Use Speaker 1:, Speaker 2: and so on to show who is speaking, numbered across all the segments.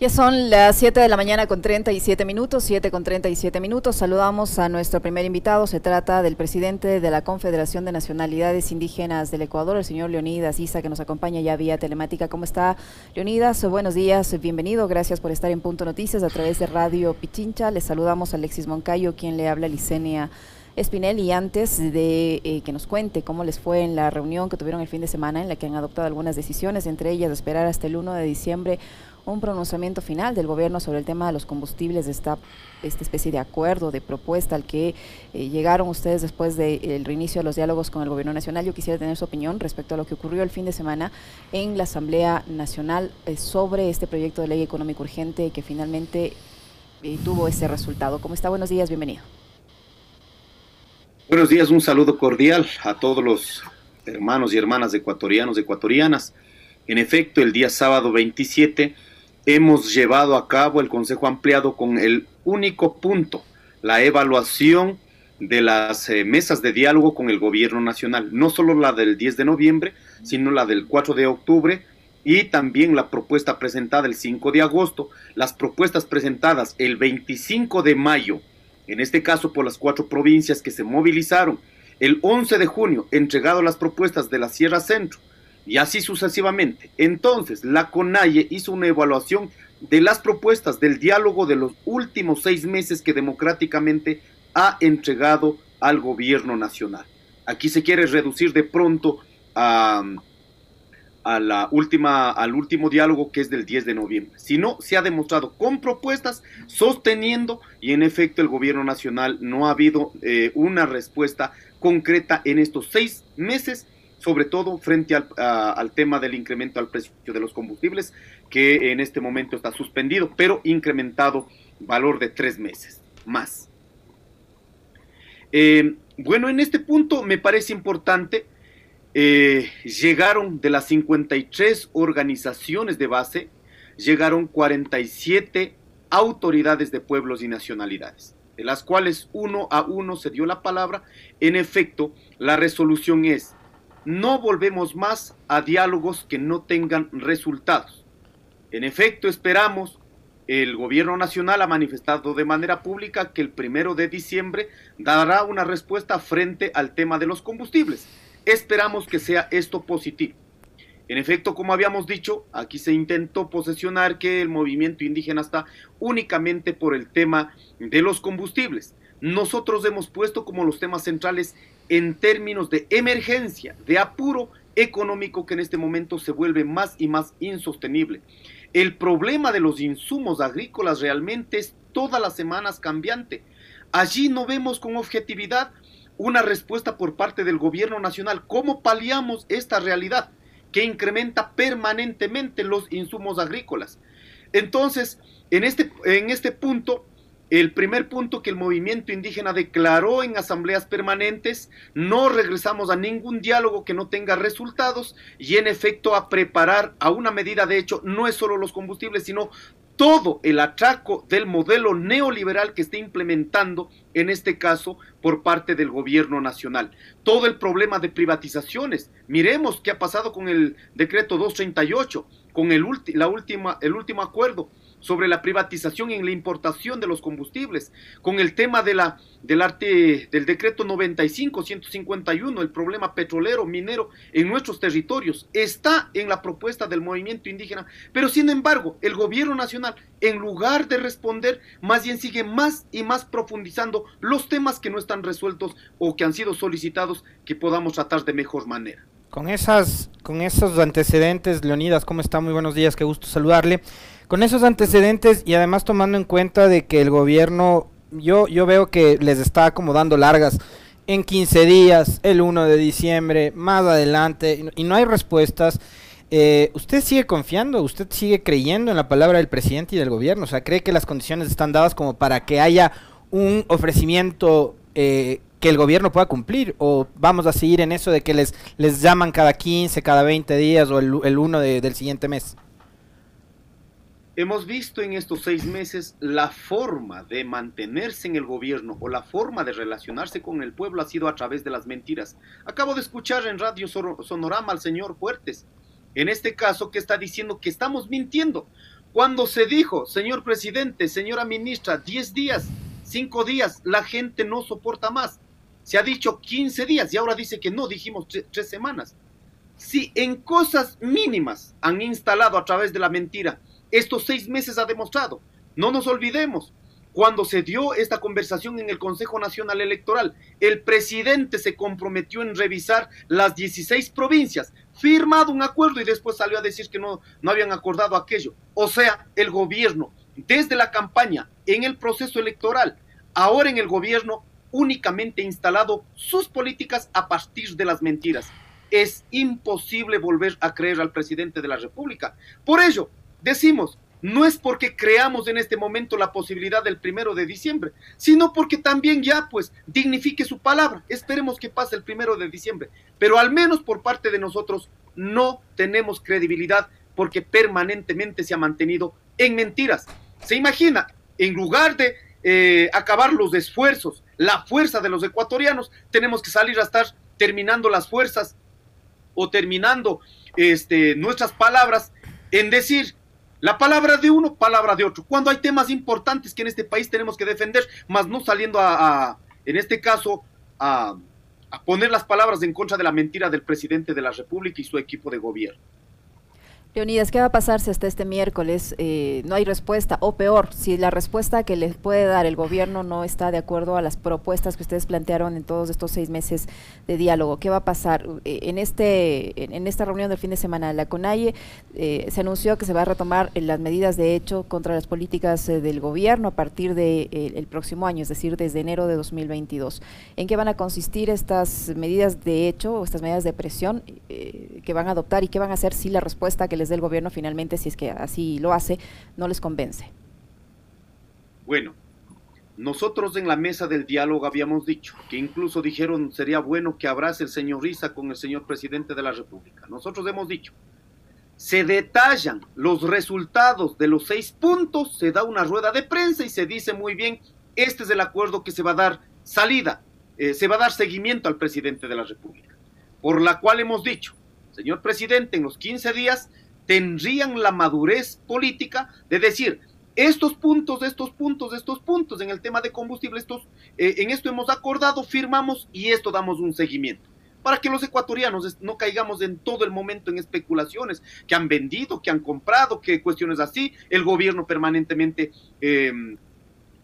Speaker 1: Ya son las 7 de la mañana con 37 minutos, 7 con 37 minutos. Saludamos a nuestro primer invitado. Se trata del presidente de la Confederación de Nacionalidades Indígenas del Ecuador, el señor Leonidas Isa, que nos acompaña ya vía telemática. ¿Cómo está, Leonidas? Buenos días, bienvenido. Gracias por estar en Punto Noticias a través de Radio Pichincha. Les saludamos a Alexis Moncayo, quien le habla Licenia Espinel y antes de eh, que nos cuente cómo les fue en la reunión que tuvieron el fin de semana en la que han adoptado algunas decisiones, entre ellas esperar hasta el 1 de diciembre un pronunciamiento final del gobierno sobre el tema de los combustibles, de esta, esta especie de acuerdo, de propuesta al que eh, llegaron ustedes después del reinicio de los diálogos con el gobierno nacional. Yo quisiera tener su opinión respecto a lo que ocurrió el fin de semana en la Asamblea Nacional eh, sobre este proyecto de ley económico urgente que finalmente eh, tuvo ese resultado. ¿Cómo está? Buenos días, bienvenido.
Speaker 2: Buenos días, un saludo cordial a todos los hermanos y hermanas ecuatorianos, ecuatorianas. En efecto, el día sábado 27 hemos llevado a cabo el Consejo Ampliado con el único punto, la evaluación de las eh, mesas de diálogo con el gobierno nacional, no solo la del 10 de noviembre, sino la del 4 de octubre y también la propuesta presentada el 5 de agosto, las propuestas presentadas el 25 de mayo, en este caso por las cuatro provincias que se movilizaron, el 11 de junio entregado las propuestas de la Sierra Centro, y así sucesivamente. Entonces, la CONAIE hizo una evaluación de las propuestas del diálogo de los últimos seis meses que democráticamente ha entregado al gobierno nacional. Aquí se quiere reducir de pronto a, la última, al último diálogo que es del 10 de noviembre. Si no, se ha demostrado con propuestas, sosteniendo, y en efecto el gobierno nacional no ha habido eh, una respuesta concreta en estos seis meses sobre todo frente al, tema del incremento al precio de los combustibles, que en este momento está suspendido, pero incrementado valor de tres meses más. Eh, bueno, en este punto me parece importante, eh, llegaron de las 53 organizaciones de base, llegaron 47 autoridades de pueblos y nacionalidades, de las cuales uno a uno se dio la palabra. En efecto, la resolución es no volvemos más a diálogos que no tengan resultados. En efecto, esperamos, el gobierno nacional ha manifestado de manera pública que el primero de diciembre dará una respuesta frente al tema de los combustibles. Esperamos que sea esto positivo. En efecto, como habíamos dicho, aquí se intentó posesionar que el movimiento indígena está únicamente por el tema de los combustibles. Nosotros hemos puesto como los temas centrales en términos de emergencia, de apuro económico que en este momento se vuelve más y más insostenible. El problema de los insumos agrícolas realmente es todas las semanas cambiante. Allí no vemos con objetividad una respuesta por parte del gobierno nacional. ¿Cómo paliamos esta realidad que incrementa permanentemente los insumos agrícolas? Entonces, en este, en este punto, el primer punto que el movimiento indígena declaró en asambleas permanentes, no regresamos a ningún diálogo que no tenga resultados y en efecto a preparar a una medida de hecho no es solo los combustibles, sino todo el atraco del modelo neoliberal que está implementando, en este caso, por parte del gobierno nacional. Todo el problema de privatizaciones. Miremos qué ha pasado con el decreto 238, con el, la última, el último acuerdo sobre la privatización en la importación de los combustibles, con el tema de la, del, arte, del decreto 95-151, el problema petrolero, minero en nuestros territorios, está en la propuesta del movimiento indígena, pero sin embargo, el gobierno nacional, en lugar de responder, más bien sigue más y más profundizando los temas que no están resueltos o que han sido solicitados que podamos tratar de mejor manera.
Speaker 3: Con, esas, con esos antecedentes, Leonidas, ¿cómo está? Muy buenos días, qué gusto saludarle. Con esos antecedentes y además tomando en cuenta de que el gobierno, yo, yo veo que les está acomodando largas en 15 días, el 1 de diciembre, más adelante, y no hay respuestas. Eh, ¿Usted sigue confiando? ¿Usted sigue creyendo en la palabra del presidente y del gobierno? O sea, ¿cree que las condiciones están dadas como para que haya un ofrecimiento eh, que el gobierno pueda cumplir? ¿O vamos a seguir en eso de que les, les llaman cada 15, cada 20 días o el, el 1 del siguiente mes?
Speaker 2: Hemos visto en estos seis meses la forma de mantenerse en el gobierno o la forma de relacionarse con el pueblo ha sido a través de las mentiras. Acabo de escuchar en Radio Sonorama al señor Fuertes, en este caso que está diciendo que estamos mintiendo, Cuando se dijo, señor presidente, señora ministra, 10 días, 5 días, la gente no soporta más. Se ha dicho 15 días y ahora dice que no, dijimos 3 semanas. Si en cosas mínimas han instalado a través de la mentira, estos seis meses ha demostrado. No nos olvidemos, cuando se dio esta conversación en el Consejo Nacional Electoral, el presidente se comprometió en revisar las 16 provincias, firmado un acuerdo y después salió a decir que no, no habían acordado aquello. O sea, el gobierno, desde la campaña, en el proceso electoral, ahora en el gobierno, únicamente instalado sus políticas a partir de las mentiras. Es imposible volver a creer al presidente de la República. Por ello, decimos, no es porque creamos en este momento la posibilidad del primero de diciembre, sino porque también ya pues dignifique su palabra. Esperemos que pase el primero de diciembre, pero al menos por parte de nosotros no tenemos credibilidad porque permanentemente se ha mantenido en mentiras. Se imagina, en lugar de eh, acabar los esfuerzos, la fuerza de los ecuatorianos, tenemos que salir a estar terminando las fuerzas o terminando este, nuestras palabras en decir la palabra de uno, palabra de otro. Cuando hay temas importantes que en este país tenemos que defender, más no saliendo a, en este caso, a, a poner las palabras en contra de la mentira del presidente de la República y su equipo de gobierno.
Speaker 1: Leonidas, ¿qué va a pasar si hasta este miércoles eh, no hay respuesta? O peor, si la respuesta que les puede dar el gobierno no está de acuerdo a las propuestas que ustedes plantearon en todos estos seis meses de diálogo, ¿qué va a pasar? Eh, en, este, en, esta reunión del fin de semana, la CONAIE eh, se anunció que se va a retomar las medidas de hecho contra las políticas del gobierno a partir del de, el próximo año, es decir, desde enero de 2022. ¿En qué van a consistir estas medidas de hecho o estas medidas de presión que van a adoptar y qué van a hacer si la respuesta que les el gobierno finalmente, si es que así lo hace, no les convence?
Speaker 2: Bueno, nosotros en la mesa del diálogo habíamos dicho que incluso dijeron sería bueno que abrace el señor Risa con el señor presidente de la República. Nosotros hemos dicho, se detallan los resultados de los seis puntos, se da una rueda de prensa y se dice muy bien, este es el acuerdo que se va a dar salida, eh, se va a dar seguimiento al presidente de la República. Por la cual hemos dicho, señor presidente, en los 15 días tendrían la madurez política de decir, estos puntos, estos puntos, estos puntos en el tema de combustible, estos, eh, en esto hemos acordado, firmamos y esto damos un seguimiento. Para que los ecuatorianos no caigamos en todo el momento en especulaciones que han vendido, que han comprado, que cuestiones así, el gobierno permanentemente, em,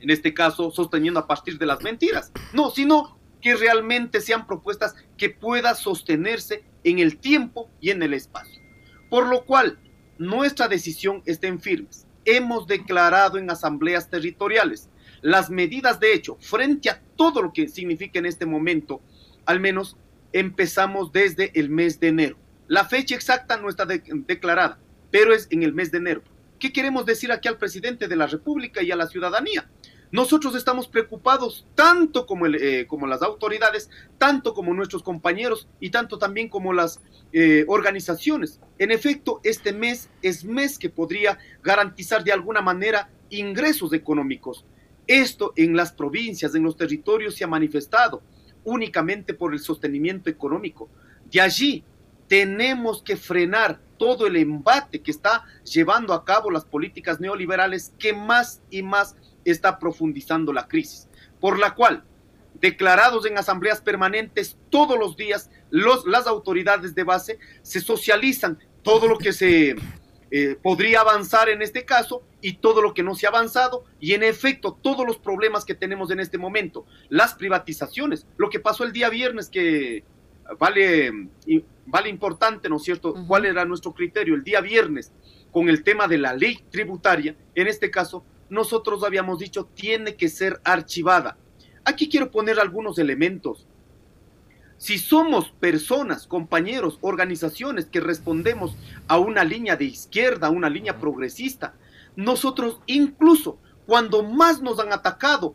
Speaker 2: en este caso, sosteniendo a partir de las mentiras. No, sino que realmente sean propuestas que puedan sostenerse en el tiempo y en el espacio. Por lo cual, nuestra decisión está en firmes. Hemos declarado en asambleas territoriales las medidas de hecho frente a todo lo que significa en este momento, al menos empezamos desde el mes de enero. La fecha exacta no está declarada, pero es en el mes de enero. ¿Qué queremos decir aquí al presidente de la República y a la ciudadanía? Nosotros estamos preocupados tanto como, eh, como las autoridades, tanto como nuestros compañeros y tanto también como las eh, organizaciones. En efecto, este mes es mes que podría garantizar de alguna manera ingresos económicos. Esto en las provincias, en los territorios se ha manifestado únicamente por el sostenimiento económico. De allí tenemos que frenar todo el embate que está llevando a cabo las políticas neoliberales que más y más está profundizando la crisis, por la cual, declarados en asambleas permanentes todos los días, los, las autoridades de base se socializan todo lo que se eh, podría avanzar en este caso y todo lo que no se ha avanzado y en efecto todos los problemas que tenemos en este momento, las privatizaciones, lo que pasó el día viernes que vale, vale importante, ¿no es cierto? ¿Cuál era nuestro criterio? El día viernes con el tema de la ley tributaria, en este caso nosotros habíamos dicho tiene que ser archivada. Aquí quiero poner algunos elementos. Si somos personas, compañeros, organizaciones que respondemos a una línea de izquierda, a una línea progresista, nosotros incluso cuando más nos han atacado,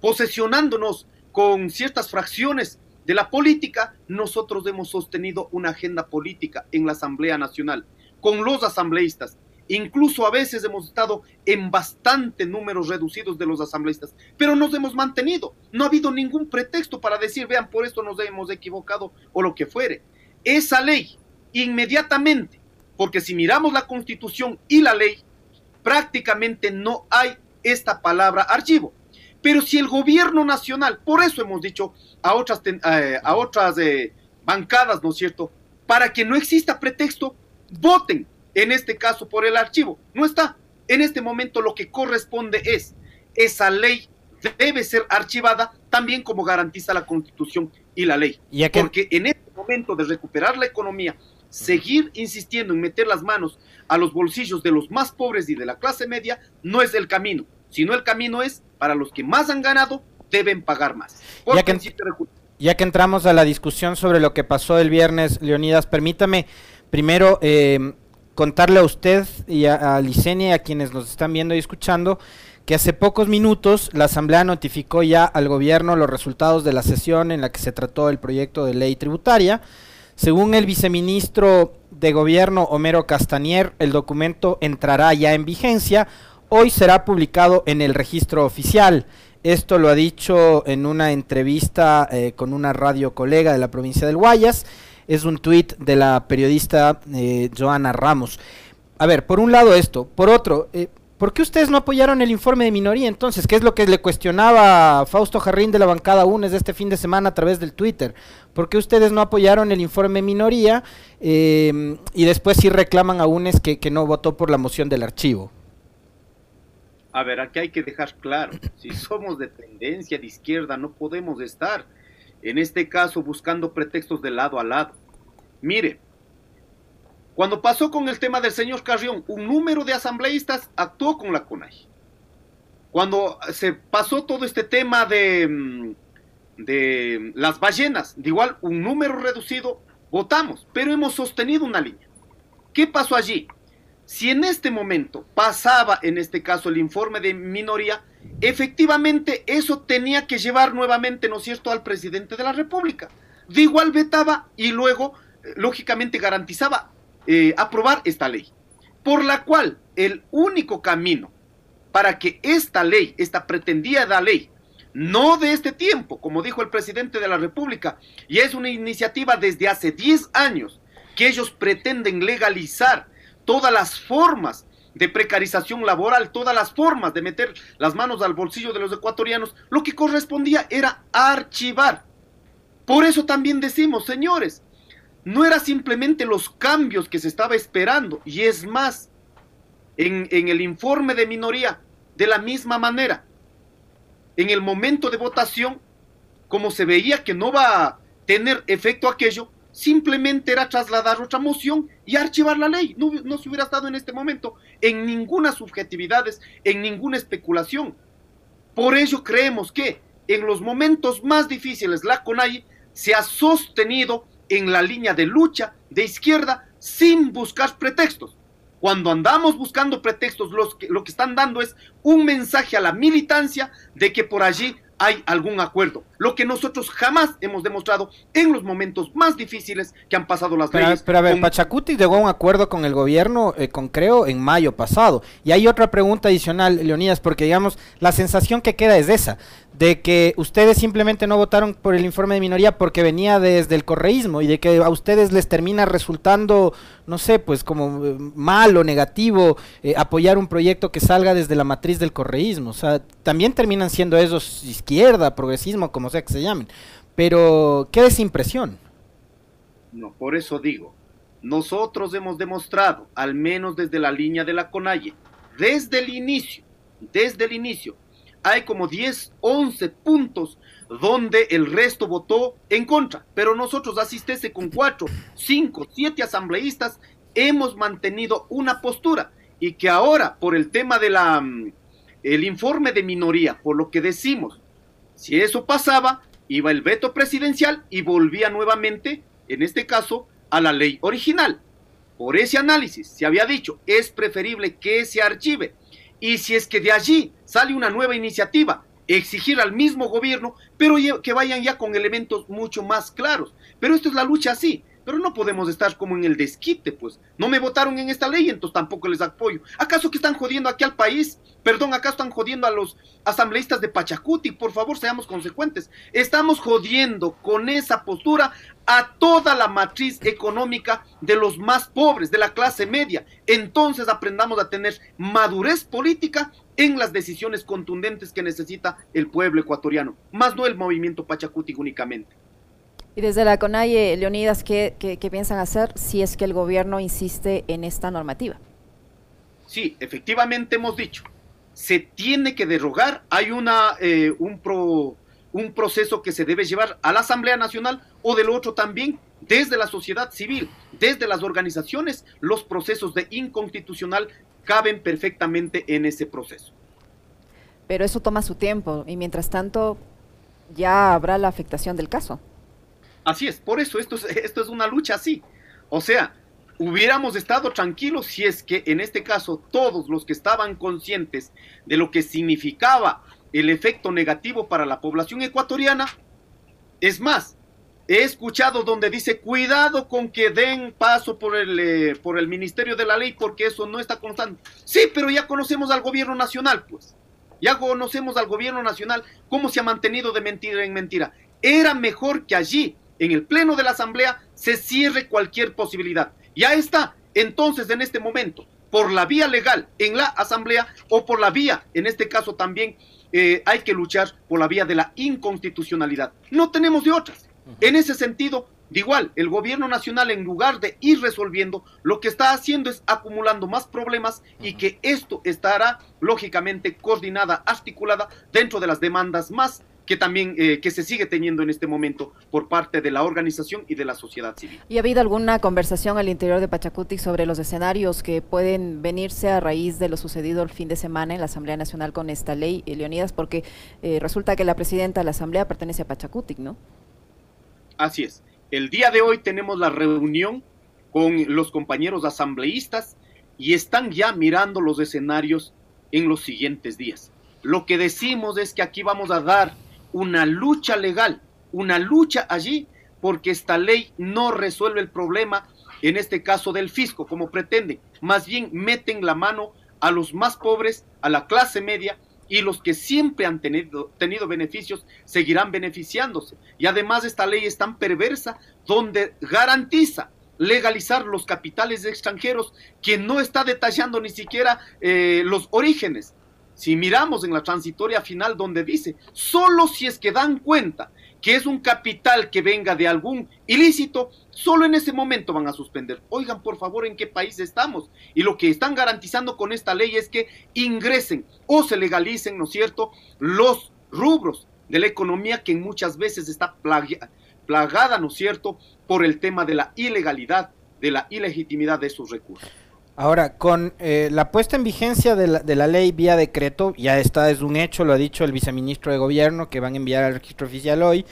Speaker 2: posesionándonos con ciertas fracciones de la política, nosotros hemos sostenido una agenda política en la Asamblea Nacional, con los asambleístas, Incluso a veces hemos estado en bastante números reducidos de los asambleístas, pero nos hemos mantenido. No ha habido ningún pretexto para decir, vean, por esto nos hemos equivocado o lo que fuere. Esa ley, inmediatamente, porque si miramos la constitución y la ley, prácticamente no hay esta palabra archivo. Pero si el gobierno nacional, por eso hemos dicho a otras, eh, a otras eh, bancadas, ¿no es cierto? Para que no exista pretexto, voten, en este caso por el archivo. No está. En este momento lo que corresponde es, esa ley debe ser archivada también como garantiza la constitución y la ley. Porque en este momento de recuperar la economía, seguir insistiendo en meter las manos a los bolsillos de los más pobres y de la clase media no es el camino, sino el camino es para los que más han ganado deben pagar más.
Speaker 3: Ya que, ya que, entramos a la discusión sobre lo que pasó el viernes, Leonidas, permítame primero eh, contarle a usted y a, Licenia y a quienes nos están viendo y escuchando que hace pocos minutos la Asamblea notificó ya al gobierno los resultados de la sesión en la que se trató el proyecto de ley tributaria. Según el viceministro de Gobierno Homero Castanier, el documento entrará ya en vigencia. Hoy será publicado en el registro oficial. Esto lo ha dicho en una entrevista eh, con una radio colega de la provincia del Guayas. Es un tuit de la periodista eh, Joana Ramos. A ver, por un lado esto. Por otro, eh, ¿Por qué ustedes no apoyaron el informe de minoría entonces? ¿Qué es lo que le cuestionaba Fausto Jarrín de la bancada UNES de este fin de semana a través del Twitter? ¿Por qué ustedes no apoyaron el informe minoría em, y después sí reclaman a UNES que, que no votó por la moción del archivo?
Speaker 2: A ver, aquí hay que dejar claro, si somos de tendencia de izquierda no podemos estar en este caso buscando pretextos de lado a lado. Mire, cuando pasó con el tema del señor Carrión, un número de asambleístas actuó con la CONAI. Cuando se pasó todo este tema de, mm, de las ballenas, de igual un número reducido, votamos, pero hemos sostenido una línea. ¿Qué pasó allí? Si en este momento pasaba, en este caso, el informe de minoría, efectivamente eso tenía que llevar nuevamente, ¿no cierto?, al presidente de la República. De igual vetaba y luego, eh, lógicamente, garantizaba eh, aprobar esta ley, por la cual el único camino para que esta ley, esta pretendida ley, no de este tiempo, como dijo el presidente de la República, y es una iniciativa desde hace 10 años que ellos pretenden legalizar todas las formas de precarización laboral, todas las formas de meter las manos al bolsillo de los ecuatorianos, lo que correspondía era archivar. Por eso también decimos, señores, no era simplemente los cambios que se estaba esperando, y es más, en, el informe de minoría, de la misma manera, en el momento de votación, como se veía que no va a tener efecto aquello, simplemente era trasladar otra moción y archivar la ley. No, se hubiera estado en este momento en ninguna subjetividades, en ninguna especulación. Por ello creemos que en los momentos más difíciles la CONAI se ha sostenido en la línea de lucha de izquierda sin buscar pretextos. Cuando andamos buscando pretextos, los lo que están dando es un mensaje a la militancia de que por allí hay algún acuerdo. Lo que nosotros jamás hemos demostrado en los momentos más difíciles que han pasado las
Speaker 3: pero,
Speaker 2: leyes.
Speaker 3: Pero a ver, Pachacuti llegó a un acuerdo con el gobierno, eh, con Creo, en mayo pasado. Y hay otra pregunta adicional, Leonidas, porque digamos, la sensación que queda es esa de que ustedes simplemente no votaron por el informe de minoría porque venía desde el correísmo y de que a ustedes les termina resultando, no sé, pues como eh, mal o negativo eh, apoyar un proyecto que salga desde la matriz del correísmo. O sea, también terminan siendo esos izquierda, progresismo, como sea que se llamen. Pero, ¿qué es impresión?
Speaker 2: No, por eso digo, nosotros hemos demostrado, al menos desde la línea de la CONAIE, desde el inicio, desde el inicio, hay como 10, 11 puntos donde el resto votó en contra, pero nosotros asistese con 4, 5, 7 asambleístas hemos mantenido una postura. Y que ahora por el tema de la mm, el informe de minoría, por lo que decimos, si eso pasaba, iba el veto presidencial y volvía nuevamente, en este caso, a la ley original. Por ese análisis se había dicho, es preferible que se archive y si es que de allí sale una nueva iniciativa, exigir al mismo gobierno, pero que vayan ya con elementos mucho más claros. Pero esto es la lucha así. Pero no podemos estar como en el desquite, pues. No me votaron en esta ley, entonces tampoco les apoyo. ¿Acaso que están jodiendo aquí al país? Perdón, ¿acaso están jodiendo a los asambleístas de Pachacuti? Por favor, seamos consecuentes. Estamos jodiendo con esa postura a toda la matriz económica de los más pobres, de la clase media. Entonces aprendamos a tener madurez política en las decisiones contundentes que necesita el pueblo ecuatoriano, más no el movimiento Pachacuti únicamente.
Speaker 1: Y desde la CONAIE, Leonidas, ¿qué, piensan hacer si es que el gobierno insiste en esta normativa?
Speaker 2: Sí, efectivamente hemos dicho, se tiene que derogar, hay una, eh, un, un proceso que se debe llevar a la Asamblea Nacional o del otro también desde la sociedad civil, desde las organizaciones, los procesos de inconstitucional caben perfectamente en ese proceso.
Speaker 1: Pero eso toma su tiempo y mientras tanto ya habrá la afectación del caso.
Speaker 2: Así es, por eso esto es, esto es una lucha así. O sea, hubiéramos estado tranquilos si es que en este caso todos los que estaban conscientes de lo que significaba el efecto negativo para la población ecuatoriana, es más, he escuchado donde dice cuidado con que den paso por el, eh, por el Ministerio de la Ley porque eso no está constante. Sí, pero ya conocemos al gobierno nacional, pues. Ya conocemos al gobierno nacional cómo se ha mantenido de mentira en mentira. Era mejor que allí en el Pleno de la Asamblea se cierre cualquier posibilidad. Ya está, entonces en este momento, por la vía legal en la Asamblea o por la vía, en este caso también, eh, hay que luchar por la vía de la inconstitucionalidad. No tenemos de otras. En ese sentido, de igual, el gobierno nacional en lugar de ir resolviendo, lo que está haciendo es acumulando más problemas y que esto estará lógicamente coordinada, articulada dentro de las demandas más que también eh, que se sigue teniendo en este momento por parte de la organización y de la sociedad civil.
Speaker 1: ¿Y ha habido alguna conversación al interior de Pachacuti sobre los escenarios que pueden venirse a raíz de lo sucedido el fin de semana en la Asamblea Nacional con esta ley, Leonidas? Porque eh, resulta que la presidenta de la Asamblea pertenece a Pachacuti, ¿no?
Speaker 2: Así es. El día de hoy tenemos la reunión con los compañeros asambleístas y están ya mirando los escenarios en los siguientes días. Lo que decimos es que aquí vamos a dar una lucha legal, una lucha allí, porque esta ley no resuelve el problema, en este caso del fisco, como pretende, más bien meten la mano a los más pobres, a la clase media, y los que siempre han tenido, tenido, beneficios seguirán beneficiándose. Y además esta ley es tan perversa donde garantiza legalizar los capitales extranjeros que no está detallando ni siquiera eh, los orígenes. Si miramos en la transitoria final donde dice, solo si es que dan cuenta que es un capital que venga de algún ilícito, solo en ese momento van a suspender. Oigan, por favor, ¿en qué país estamos? Y lo que están garantizando con esta ley es que ingresen o se legalicen, ¿no es cierto?, los rubros de la economía que muchas veces está plagada, ¿no es cierto?, por el tema de la ilegalidad, de la ilegitimidad de esos recursos.
Speaker 3: Ahora, con eh, la puesta en vigencia de la, de la, ley vía decreto, ya está, es un hecho, lo ha dicho el viceministro de Gobierno, que van a enviar al registro oficial hoy.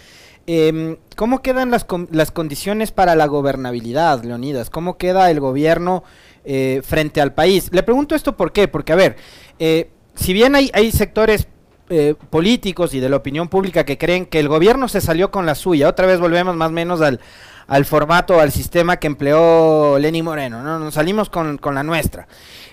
Speaker 3: Eh, ¿Cómo quedan las, las condiciones para la gobernabilidad, Leonidas? ¿Cómo queda el gobierno eh, frente al país? Le pregunto esto por qué, porque a ver, eh, si bien hay, hay sectores eh, políticos y de la opinión pública que creen que el gobierno se salió con la suya, otra vez volvemos más o menos al, al formato, al sistema que empleó Lenny Moreno, ¿no? Nos salimos con, la nuestra.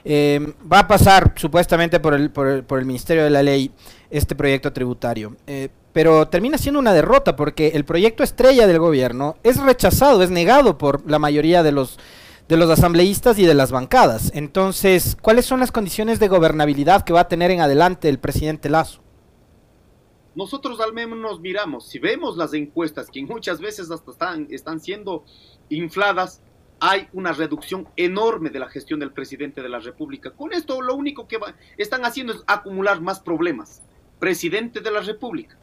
Speaker 3: Eh, va a pasar supuestamente por el, por el, por, el, Ministerio de la Ley este proyecto tributario. Eh, pero termina siendo una derrota porque el proyecto estrella del gobierno es rechazado, es negado por la mayoría de los de los asambleístas y de las bancadas. Entonces, ¿cuáles son las condiciones de gobernabilidad que va a tener en adelante el presidente Lazo?
Speaker 2: Nosotros al menos nos miramos, si vemos las encuestas que muchas veces hasta están, están siendo infladas, hay una reducción enorme de la gestión del presidente de la República. Con esto lo único que están haciendo es acumular más problemas. Presidente de la República,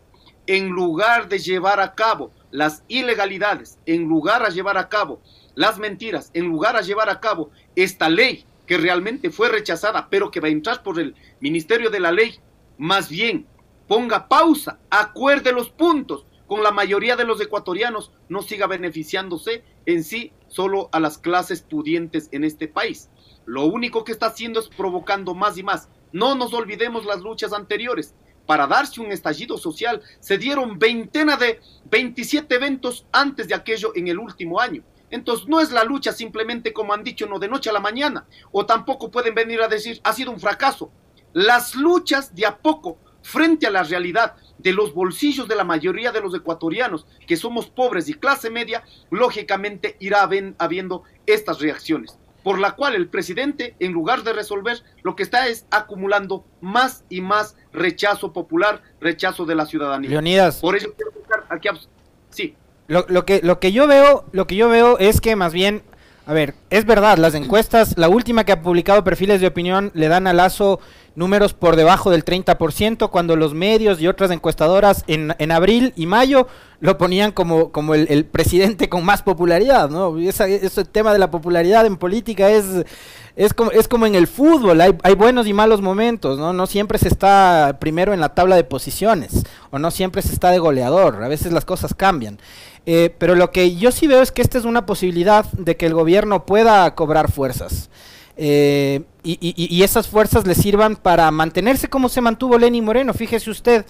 Speaker 2: en lugar de llevar a cabo las ilegalidades, en lugar de llevar a cabo las mentiras, en lugar de llevar a cabo esta ley que realmente fue rechazada, pero que va a entrar por el Ministerio de la Ley, más bien ponga pausa, acuerde los puntos con la mayoría de los ecuatorianos, no siga beneficiándose en sí solo a las clases pudientes en este país. Lo único que está haciendo es provocando más y más. No nos olvidemos las luchas anteriores. Para darse un estallido social se dieron veintena de 27 eventos antes de aquello en el último año. Entonces no es la lucha simplemente como han dicho, no de noche a la mañana, o tampoco pueden venir a decir ha sido un fracaso. Las luchas de a poco frente a la realidad de los bolsillos de la mayoría de los ecuatorianos, que somos pobres y clase media, lógicamente irá habiendo estas reacciones, por la cual el presidente, en lugar de resolver, lo que está es acumulando más y más rechazo popular, rechazo de la ciudadanía.
Speaker 3: Leonidas.
Speaker 2: Por eso quiero aquí. Sí.
Speaker 3: Lo, lo, que, lo que yo veo, lo que yo veo es que más bien a ver, es verdad, las encuestas, la última que ha publicado perfiles de opinión le dan a Lazo números por debajo del 30%, cuando los medios y otras encuestadoras en, en abril y mayo lo ponían como, como el, presidente con más popularidad, ¿no? ese tema de la popularidad en política es, es, como, es como en el fútbol, hay, hay buenos y malos momentos, ¿no? No siempre se está primero en la tabla de posiciones, o no siempre se está de goleador, a veces las cosas cambian. Eh, pero lo que yo sí veo es que esta es una posibilidad de que el gobierno pueda cobrar fuerzas. Eh, y, esas fuerzas le sirvan para mantenerse como se mantuvo Lenny Moreno. Fíjese usted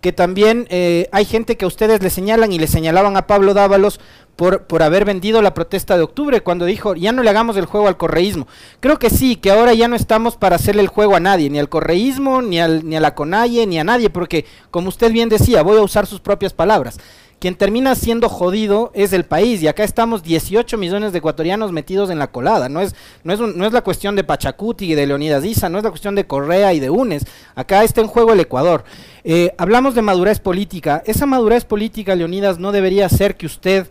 Speaker 3: que también eh, hay gente que a ustedes le señalan y le señalaban a Pablo Dávalos por, por haber vendido la protesta de octubre cuando dijo ya no le hagamos el juego al correísmo. Creo que sí, que ahora ya no estamos para hacerle el juego a nadie, ni al correísmo, ni, al, ni a la CONAIE, ni a nadie, porque como usted bien decía, voy a usar sus propias palabras quien termina siendo jodido es el país y acá estamos 18 millones de ecuatorianos metidos en la colada. No es, no es, no es la cuestión de Pachacuti y de Leonidas Issa, no es la cuestión de Correa y de UNES. Acá está en juego el Ecuador. Eh, hablamos de madurez política. Esa madurez política, Leonidas, no debería ser que usted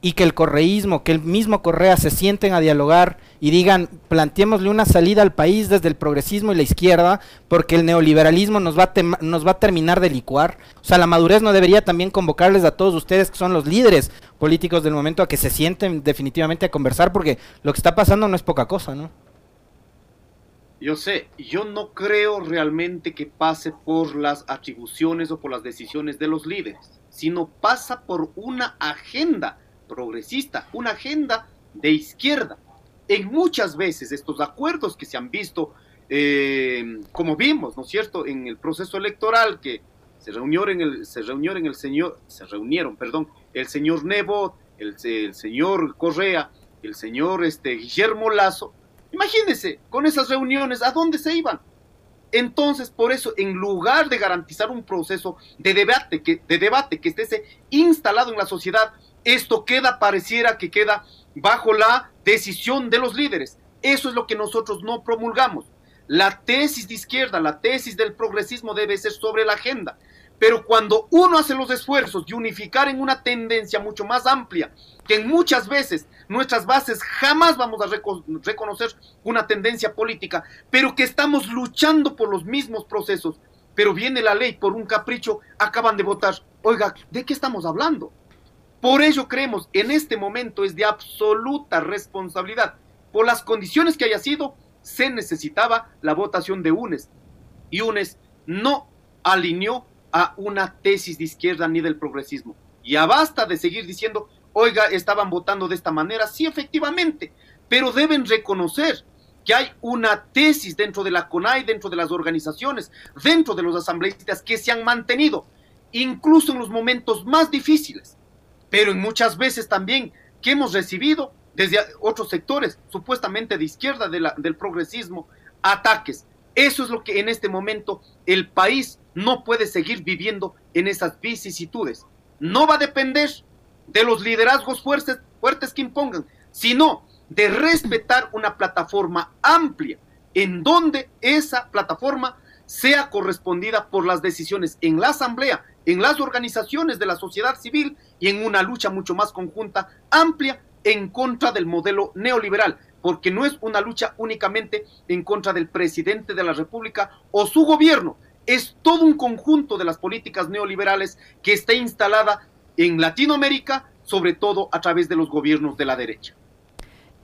Speaker 3: y que el correísmo, que el mismo Correa se sienten a dialogar y digan, planteémosle una salida al país desde el progresismo y la izquierda, porque el neoliberalismo nos va, a nos va a terminar de licuar. O sea, la madurez no debería también convocarles a todos ustedes que son los líderes políticos del momento a que se sienten definitivamente a conversar, porque lo que está pasando no es poca cosa, ¿no?
Speaker 2: Yo sé, yo no creo realmente que pase por las atribuciones o por las decisiones de los líderes, sino pasa por una agenda progresista, una agenda de izquierda. En muchas veces estos acuerdos que se han visto, eh, como vimos, ¿no es cierto?, en el proceso electoral que se reunieron en el, se reunieron el señor, se reunieron, perdón, el señor Nebo, el, el señor Correa, el señor este, Guillermo Lazo. Imagínense, con esas reuniones, ¿a dónde se iban? Entonces, por eso, en lugar de garantizar un proceso de debate que, de debate que esté instalado en la sociedad, esto queda, pareciera que queda bajo la decisión de los líderes. Eso es lo que nosotros no promulgamos. La tesis de izquierda, la tesis del progresismo debe ser sobre la agenda. Pero cuando uno hace los esfuerzos de unificar en una tendencia mucho más amplia, que en muchas veces nuestras bases jamás vamos a reconocer una tendencia política, pero que estamos luchando por los mismos procesos, pero viene la ley por un capricho, acaban de votar. Oiga, ¿de qué estamos hablando? Por ello creemos, en este momento es de absoluta responsabilidad. Por las condiciones que haya sido, se necesitaba la votación de UNES. Y UNES no alineó a una tesis de izquierda ni del progresismo. Ya basta de seguir diciendo, oiga, estaban votando de esta manera. Sí, efectivamente, pero deben reconocer que hay una tesis dentro de la CONAI, dentro de las organizaciones, dentro de los asambleístas que se han mantenido, incluso en los momentos más difíciles pero en muchas veces también que hemos recibido desde otros sectores, supuestamente de izquierda del progresismo, ataques. Eso es lo que en este momento el país no puede seguir viviendo en esas vicisitudes. No va a depender de los liderazgos fuertes, fuertes que impongan, sino de respetar una plataforma amplia en donde esa plataforma sea correspondida por las decisiones en la Asamblea en las organizaciones de la sociedad civil y en una lucha mucho más conjunta, amplia, en contra del modelo neoliberal, porque no es una lucha únicamente en contra del presidente de la República o su gobierno, es todo un conjunto de las políticas neoliberales que está instalada en Latinoamérica, sobre todo a través de los gobiernos de la derecha.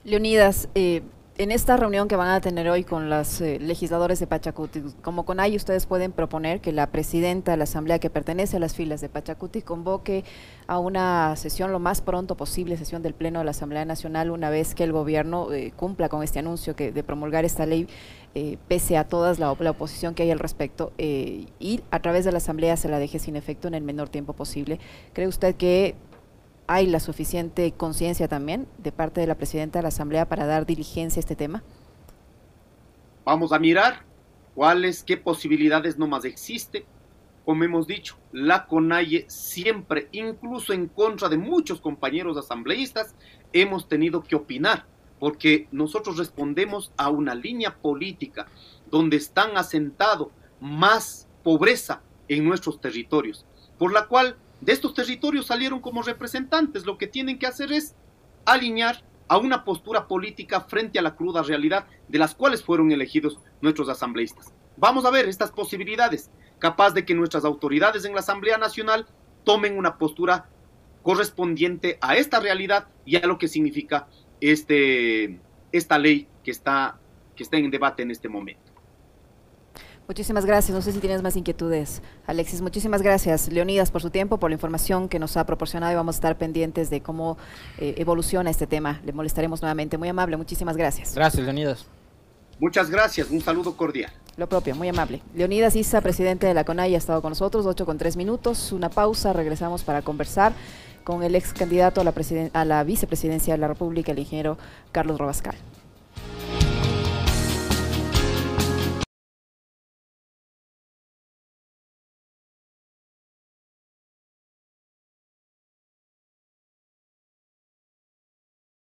Speaker 1: Leonidas, eh, en esta reunión que van a tener hoy con los eh, legisladores de Pachacuti, como con ahí ustedes pueden proponer que la presidenta de la Asamblea que pertenece a las filas de Pachacuti convoque a una sesión lo más pronto posible, sesión del Pleno de la Asamblea Nacional, una vez que el gobierno eh, cumpla con este anuncio que, de promulgar esta ley, eh, pese a toda la, la, oposición que hay al respecto, y a través de la Asamblea se la deje sin efecto en el menor tiempo posible. ¿Cree usted que ¿Hay la suficiente conciencia también de parte de la presidenta de la Asamblea para dar diligencia a este tema?
Speaker 2: Vamos a mirar cuáles, qué posibilidades nomás existe. Como hemos dicho, la CONAIE siempre, incluso en contra de muchos compañeros asambleístas, hemos tenido que opinar, porque nosotros respondemos a una línea política donde están asentado más pobreza en nuestros territorios, por la cual de estos territorios salieron como representantes. Lo que tienen que hacer es alinear a una postura política frente a la cruda realidad de las cuales fueron elegidos nuestros asambleístas. Vamos a ver estas posibilidades, capaz de que nuestras autoridades en la Asamblea Nacional tomen una postura correspondiente a esta realidad y a lo que significa este, esta ley que está, que está en debate en este momento.
Speaker 1: Muchísimas gracias. No sé si tienes más inquietudes, Alexis. Muchísimas gracias, Leonidas, por su tiempo, por la información que nos ha proporcionado y vamos a estar pendientes de cómo eh, evoluciona este tema. Le molestaremos nuevamente. Muy amable. Muchísimas gracias.
Speaker 3: Gracias, Leonidas.
Speaker 2: Muchas gracias. Un saludo cordial.
Speaker 1: Lo propio, muy amable. Leonidas Isa, presidente de la CONAI, ha estado con nosotros, 8 con 3 minutos. Una pausa, regresamos para conversar con el ex candidato a la, a la vicepresidencia de la República, el ingeniero Carlos Robascal.